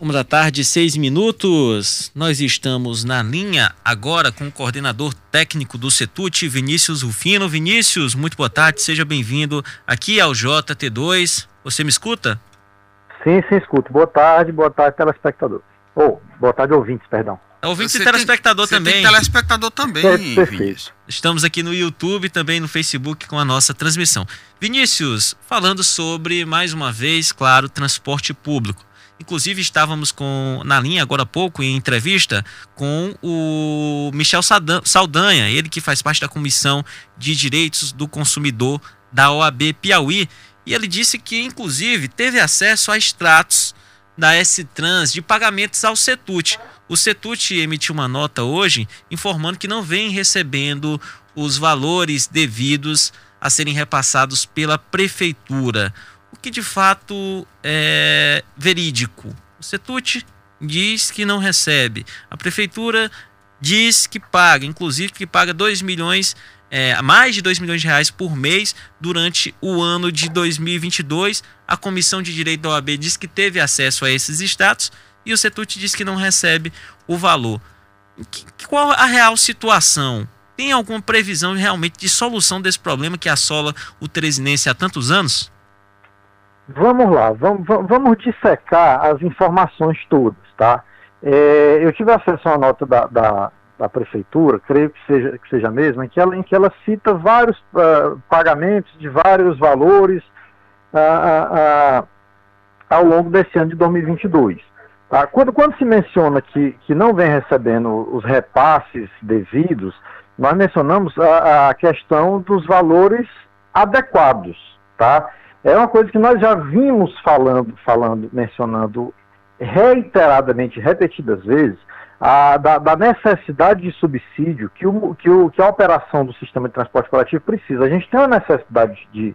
Uma da tarde, seis minutos. Nós estamos na linha agora com o coordenador técnico do Setut, Vinícius Rufino. Vinícius, muito boa tarde, seja bem-vindo aqui ao JT2. Você me escuta? Sim, sim, escuto. Boa tarde, boa tarde, telespectador. Ou, oh, boa tarde, ouvintes, perdão. É ouvinte e telespectador tem, também. Tem telespectador também, é, Vinícius. Estamos aqui no YouTube, também no Facebook com a nossa transmissão. Vinícius, falando sobre, mais uma vez, claro, transporte público. Inclusive, estávamos com, na linha agora há pouco, em entrevista, com o Michel Saldanha, ele que faz parte da Comissão de Direitos do Consumidor da OAB Piauí. E ele disse que, inclusive, teve acesso a extratos da S-Trans de pagamentos ao Setut. O Setut emitiu uma nota hoje informando que não vem recebendo os valores devidos a serem repassados pela prefeitura o que de fato é verídico. O Setut diz que não recebe. A prefeitura diz que paga, inclusive que paga 2 milhões, é, mais de 2 milhões de reais por mês durante o ano de 2022. A Comissão de Direito da OAB diz que teve acesso a esses status e o Setut diz que não recebe o valor. Que, qual a real situação? Tem alguma previsão realmente de solução desse problema que assola o Teresinense há tantos anos? Vamos lá, vamos, vamos dissecar as informações todas, tá? É, eu tive acesso a uma nota da, da, da, prefeitura, creio que seja, que seja a mesma, em que ela, em que ela cita vários uh, pagamentos de vários valores uh, uh, ao longo desse ano de 2022. Tá? Quando, quando se menciona que, que não vem recebendo os repasses devidos, nós mencionamos a, a questão dos valores adequados, tá? É uma coisa que nós já vimos falando, falando, mencionando reiteradamente, repetidas vezes, a, da, da, necessidade de subsídio que, o, que, o, que a operação do sistema de transporte coletivo precisa. A gente tem uma necessidade de,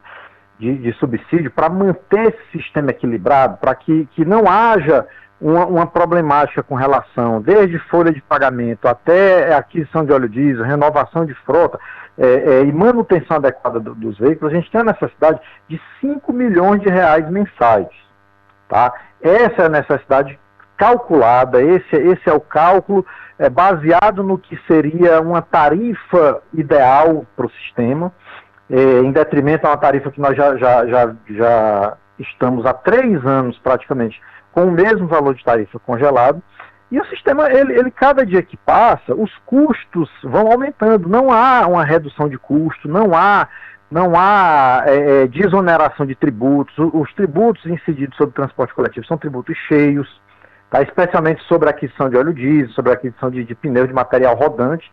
de, de subsídio para manter esse sistema equilibrado, para que, que não haja uma, uma, problemática com relação, desde folha de pagamento até aquisição de óleo diesel, renovação de frota, é, é, e manutenção adequada do, dos veículos, a gente tem a necessidade de 5 milhões de reais mensais. Tá? Essa é a necessidade calculada, esse, esse é o cálculo é, baseado no que seria uma tarifa ideal para o sistema, é, em detrimento a uma tarifa que nós já, já, já, já estamos há três anos praticamente com o mesmo valor de tarifa congelado. E o sistema, ele, ele, cada dia que passa, os custos vão aumentando. Não há uma redução de custo, não há, não há é, é desoneração de tributos. Os, os tributos incididos sobre o transporte coletivo são tributos cheios, tá? especialmente sobre a aquisição de óleo diesel, sobre a aquisição de, de de material rodante.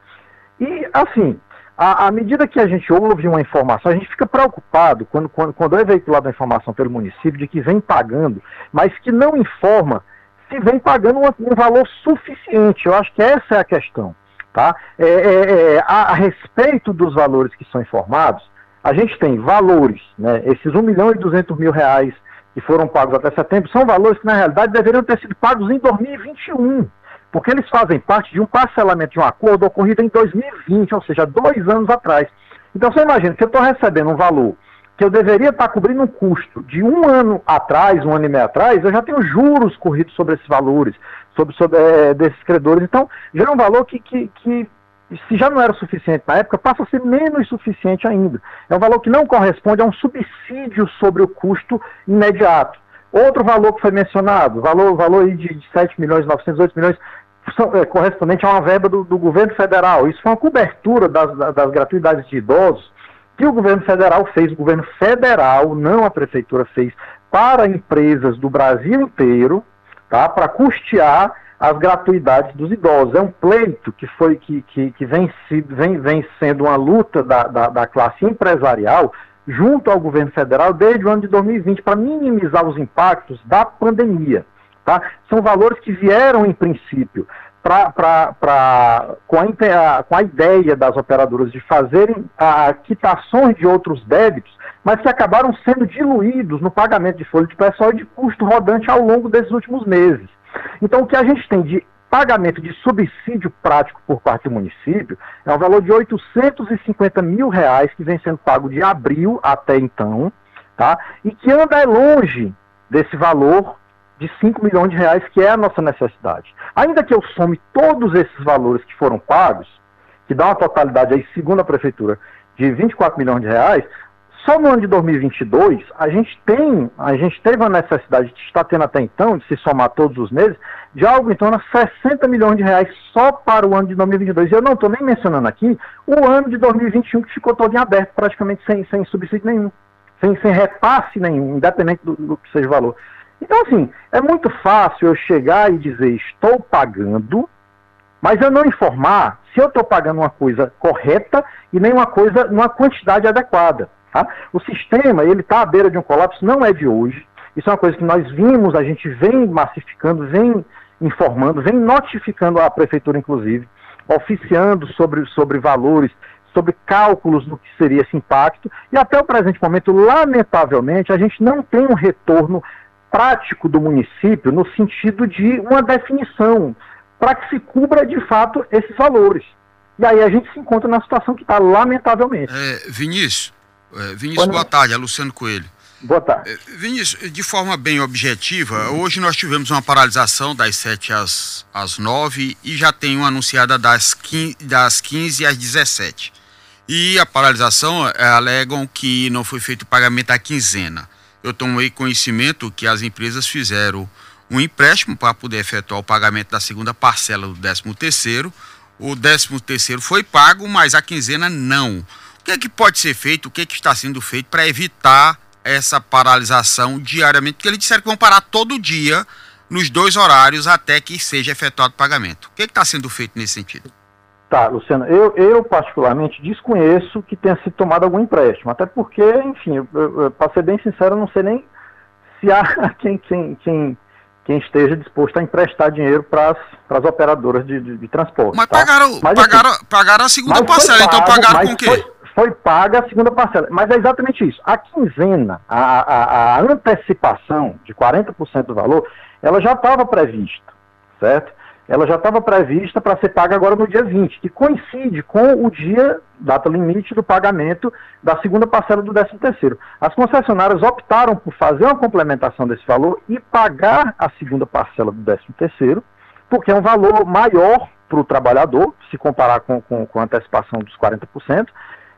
E, assim, à, medida que a gente ouve uma informação, a gente fica preocupado quando, quando, quando é veiculada a informação pelo município de que vem pagando, mas que não informa se vem pagando um, valor suficiente. Eu acho que essa é a questão. Tá? É, é, é, a, a, respeito dos valores que são informados, a gente tem valores, né, esses 1 milhão e 200 mil reais que foram pagos até setembro, são valores que na realidade deveriam ter sido pagos em 2021, porque eles fazem parte de um parcelamento de um acordo ocorrido em 2020, ou seja, dois anos atrás. Então você imagina que eu estou recebendo um valor que eu deveria estar cobrindo um custo de um ano atrás, um ano e meio atrás, eu já tenho juros corridos sobre esses valores, sobre, sobre é, desses credores. Então, já é um valor que, que, que, se já não era suficiente na época, passa a ser menos suficiente ainda. É um valor que não corresponde a um subsídio sobre o custo imediato. Outro valor que foi mencionado, valor, valor de, de 7 milhões, 908 milhões, correspondente a uma verba do, do, governo federal. Isso foi uma cobertura das, das gratuidades de idosos que o governo federal fez, o governo federal, não a prefeitura fez, para empresas do Brasil inteiro, tá, para custear as gratuidades dos idosos. É um pleito que foi que, que, que vem, vem, vem sendo uma luta da, da, da classe empresarial junto ao governo federal desde o ano de 2020 para minimizar os impactos da pandemia. Tá? São valores que vieram, em princípio, pra, pra, pra, com, a, com a ideia das operadoras de fazerem a, quitações de outros débitos, mas que acabaram sendo diluídos no pagamento de folha de pessoal e de custo rodante ao longo desses últimos meses. Então, o que a gente tem de pagamento de subsídio prático por parte do município é um valor de 850 mil reais que vem sendo pago de abril até então, tá? E que anda longe desse valor de 5 milhões de reais, que é a nossa necessidade. Ainda que eu some todos esses valores que foram pagos, que dá uma totalidade aí, segundo a prefeitura, de 24 milhões de reais, só no ano de 2022, a gente tem, a gente teve uma necessidade, de estar tendo até então, de se somar todos os meses, de algo em torno de 60 milhões de reais só para o ano de 2022. E eu não estou nem mencionando aqui o ano de 2021 que ficou todo em aberto, praticamente sem, sem subsídio nenhum, sem, sem repasse nenhum, independente do, do que seja o valor. Então, assim, é muito fácil eu chegar e dizer estou pagando, mas eu não informar se eu estou pagando uma coisa correta e nem uma coisa numa quantidade adequada. Tá? O sistema, ele está à beira de um colapso, não é de hoje. Isso é uma coisa que nós vimos, a gente vem massificando, vem informando, vem notificando a prefeitura, inclusive, oficiando sobre, sobre valores, sobre cálculos do que seria esse impacto. E até o presente momento, lamentavelmente, a gente não tem um retorno prático do município no sentido de uma definição para que se cubra de fato esses valores. E aí a gente se encontra na situação que está, lamentavelmente. É, Vinícius, é, Vinícius, boa tarde, é Luciano Coelho. Boa tarde. É, Vinícius, de forma bem objetiva, hoje nós tivemos uma paralisação das 7 às, às 9 e já tem uma anunciada das 15, das 15 às 17. E a paralisação é, alegam que não foi feito o pagamento da quinzena. Eu tomei conhecimento que as empresas fizeram um empréstimo para poder efetuar o pagamento da segunda parcela do 13 terceiro. O 13 terceiro foi pago, mas a quinzena não. O que, é que pode ser feito, o que, é que está sendo feito para evitar essa paralisação diariamente? Porque eles disseram que vão parar todo dia nos dois horários até que seja efetuado o pagamento. O que é está sendo feito nesse sentido? Tá, Luciano, eu, eu particularmente desconheço que tenha sido tomado algum empréstimo, até porque, enfim, para ser bem sincero, eu não sei nem se há quem, quem, quem, quem esteja disposto a emprestar dinheiro para as operadoras de, de, de, transporte. Mas, tá? pagaram, mas pagaram, assim, pagaram a segunda parcela, então pago, então pagaram com o quê? Foi, foi paga a segunda parcela. Mas é exatamente isso. A quinzena, a, a, a antecipação de 40% do valor, ela já estava prevista, certo? Ela já estava prevista para ser paga agora no dia 20, que coincide com o dia, data limite do pagamento da segunda parcela do 13 terceiro. As concessionárias optaram por fazer uma complementação desse valor e pagar a segunda parcela do 13 terceiro, porque é um valor maior para o trabalhador, se comparar com, com, com a antecipação dos 40%,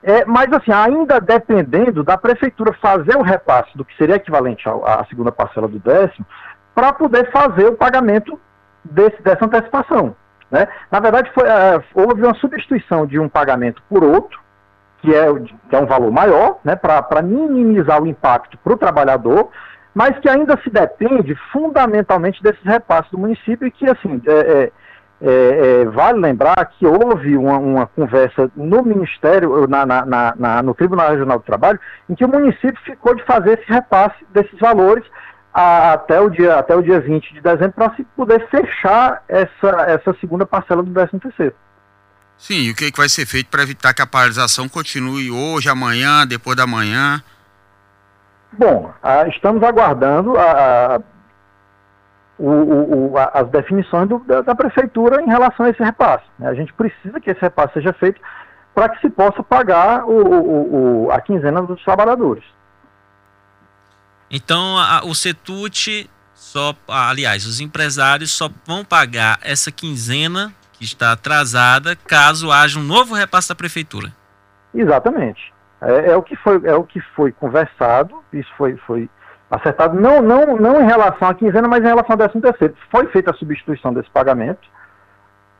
é, mas, assim, ainda dependendo da prefeitura fazer o repasse do que seria equivalente à segunda parcela do décimo, para poder fazer o pagamento desse, dessa antecipação. Né? Na verdade, foi, é, houve uma substituição de um pagamento por outro, que é, que é um valor maior, né, para minimizar o impacto para o trabalhador, mas que ainda se depende fundamentalmente desses repasses do município e que, assim, é, é é, é, vale lembrar que houve uma, uma conversa no Ministério, na, na, na, no Tribunal Regional do Trabalho, em que o município ficou de fazer esse repasse desses valores a, até, o dia, até o dia 20 de dezembro para se poder fechar essa, essa segunda parcela do 13 terceiro. Sim, e o que, é que vai ser feito para evitar que a paralisação continue hoje, amanhã, depois da manhã? Bom, a, estamos aguardando a, a o, o, as definições do, da, da, prefeitura em relação a esse repasse. Né? A gente precisa que esse repasse seja feito para que se possa pagar o, a quinzena dos trabalhadores. Então, a, o CETUT só, aliás, os empresários só vão pagar essa quinzena que está atrasada caso haja um novo repasse da prefeitura. Exatamente. É, é o que foi, é o que foi conversado. Isso foi, foi acertado não, não, não em relação à quinzena, mas em relação ao décimo terceiro. Foi feita a substituição desse pagamento,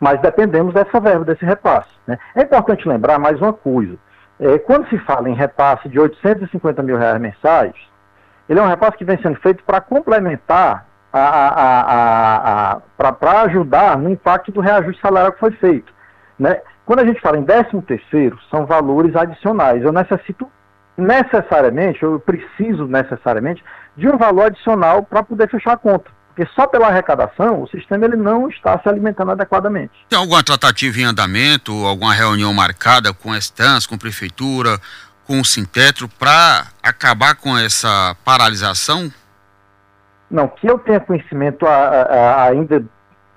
mas dependemos dessa verba, desse repasse. Né? É importante lembrar mais uma coisa. É, quando se fala em repasse de 850 mil reais mensais, ele é um repasse que vem sendo feito para complementar, a, a, a, para ajudar no impacto do reajuste salarial que foi feito. Né? Quando a gente fala em décimo terceiro, são valores adicionais. Eu necessito necessariamente, eu preciso necessariamente, de um valor adicional para poder fechar a conta. Porque só pela arrecadação, o sistema ele não está se alimentando adequadamente. Tem alguma tratativa em andamento, alguma reunião marcada com a Estância, com a Prefeitura, com o Sintetro, para acabar com essa paralisação? Não, que eu tenha conhecimento a, a, ainda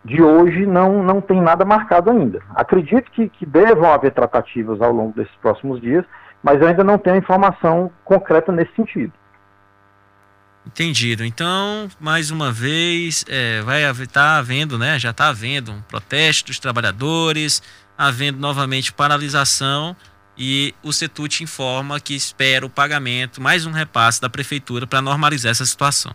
de hoje, não, não tem nada marcado ainda. Acredito que, que devam haver tratativas ao longo desses próximos dias, mas eu ainda não tenho informação concreta nesse sentido. Entendido. Então, mais uma vez, é, vai estar tá havendo, né? Já está havendo um protesto dos trabalhadores, havendo novamente paralisação e o Setut informa que espera o pagamento, mais um repasse da prefeitura para normalizar essa situação.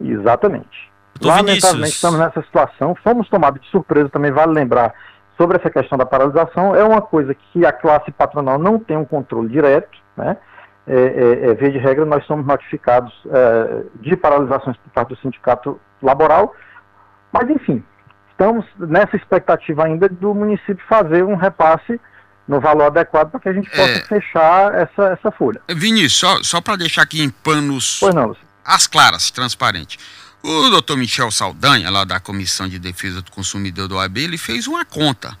Exatamente. Lamentavelmente Vinícius. estamos nessa situação, fomos tomados de surpresa, também vale lembrar sobre essa questão da paralisação, é uma coisa que a classe patronal não tem um controle direto, né? É, é, é, via de regra, nós somos notificados é, de paralisações por parte do sindicato laboral, mas enfim, estamos nessa expectativa ainda do município fazer um repasse no valor adequado para que a gente possa é. fechar essa, essa folha. Vinícius, só, só para deixar aqui em panos não, as claras, transparente. O doutor Michel Saldanha, lá da Comissão de Defesa do Consumidor do OAB, ele fez uma conta.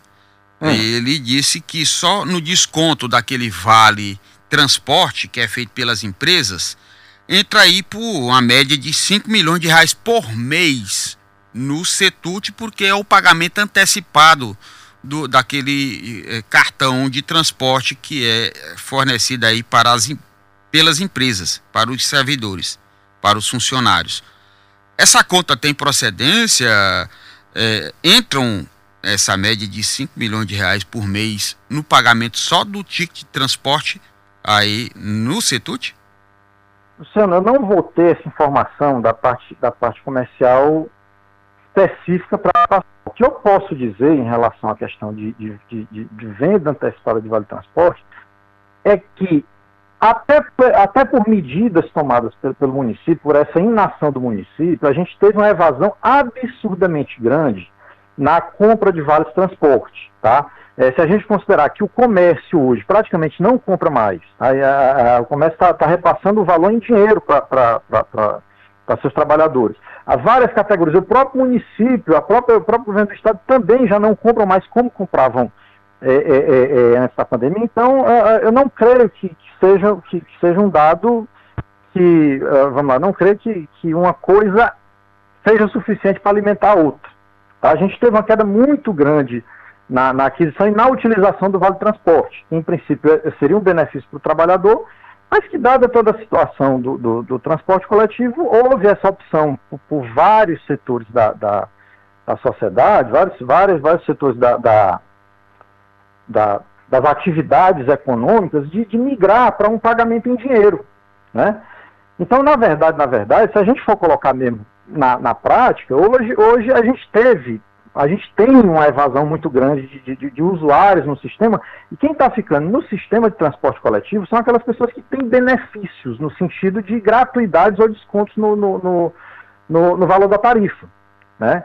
Hum. Ele disse que só no desconto daquele vale transporte que é feito pelas empresas, entra aí por uma média de 5 milhões de reais por mês no Setut, porque é o pagamento antecipado do, daquele é, cartão de transporte que é fornecido aí para as, pelas empresas, para os servidores, para os funcionários. Essa conta tem procedência? É, entram essa média de 5 milhões de reais por mês no pagamento só do ticket de transporte aí no Setut? Luciano, eu não vou ter essa informação da parte, da parte comercial específica para o que eu posso dizer em relação à questão de, de, de, de venda antecipada de vale transporte é que até, até por medidas tomadas pelo, pelo, município, por essa inação do município, a gente teve uma evasão absurdamente grande na compra de vales transporte, tá? É, se a gente considerar que o comércio hoje praticamente não compra mais, aí a, a, o comércio está tá repassando o valor em dinheiro para seus trabalhadores. Há várias categorias, o próprio município, a própria, o próprio governo do estado também já não compram mais como compravam é, é, é, é antes da pandemia, então eu não creio que, que seja, que, que, seja um dado que, vamos lá, não creio que, que uma coisa seja suficiente para alimentar a outra. Tá? A gente teve uma queda muito grande na, na, aquisição e na utilização do Vale Transporte, em princípio seria um benefício para o trabalhador, mas que dada toda a situação do, do, do transporte coletivo, houve essa opção por, por vários setores da, da, da, sociedade, vários, vários, vários setores da, da da, das atividades econômicas de, de migrar para um pagamento em dinheiro, né? Então, na verdade, na verdade, se a gente for colocar mesmo na, na prática, hoje, hoje a gente teve, a gente tem uma evasão muito grande de, de, de usuários no sistema, e quem está ficando no sistema de transporte coletivo são aquelas pessoas que têm benefícios, no sentido de gratuidades ou descontos no, no, no, no, valor da tarifa, né?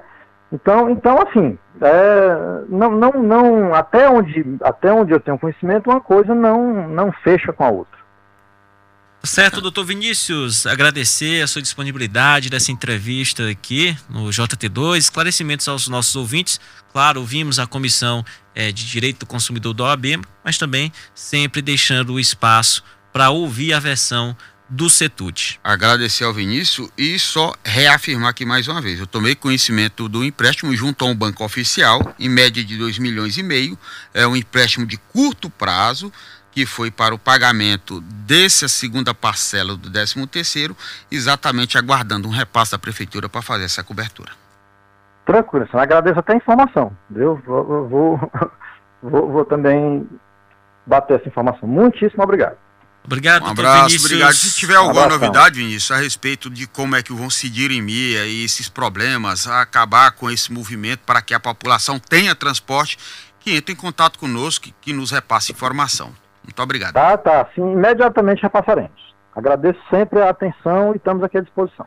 Então, então assim, é, não, não, não, até onde, até onde eu tenho conhecimento, uma coisa não, não fecha com a outra. Certo, doutor Vinícius, agradecer a sua disponibilidade dessa entrevista aqui no JT2, esclarecimentos aos nossos ouvintes. Claro, ouvimos a Comissão é, de Direito do Consumidor da OAB, mas também sempre deixando o espaço para ouvir a versão do CETUT. Agradecer ao Vinícius e só reafirmar aqui mais uma vez. Eu tomei conhecimento do empréstimo junto a um banco oficial, em média de 2 milhões e meio. É um empréstimo de curto prazo, que foi para o pagamento dessa segunda parcela do 13 terceiro, exatamente aguardando um repasse da prefeitura para fazer essa cobertura. Tranquilo, agradeço até a informação. Eu vou, vou, vou, vou também bater essa informação. Muitíssimo obrigado. Obrigado, Um abraço, Vinícius. obrigado. Se tiver alguma um novidade, Vinícius, a respeito de como é que vão se dirimir aí esses problemas, acabar com esse movimento para que a população tenha transporte, que entre em contato conosco, que, que nos repasse informação. Muito obrigado. Tá, tá. Sim, imediatamente repassaremos. Agradeço sempre a atenção e estamos aqui à disposição.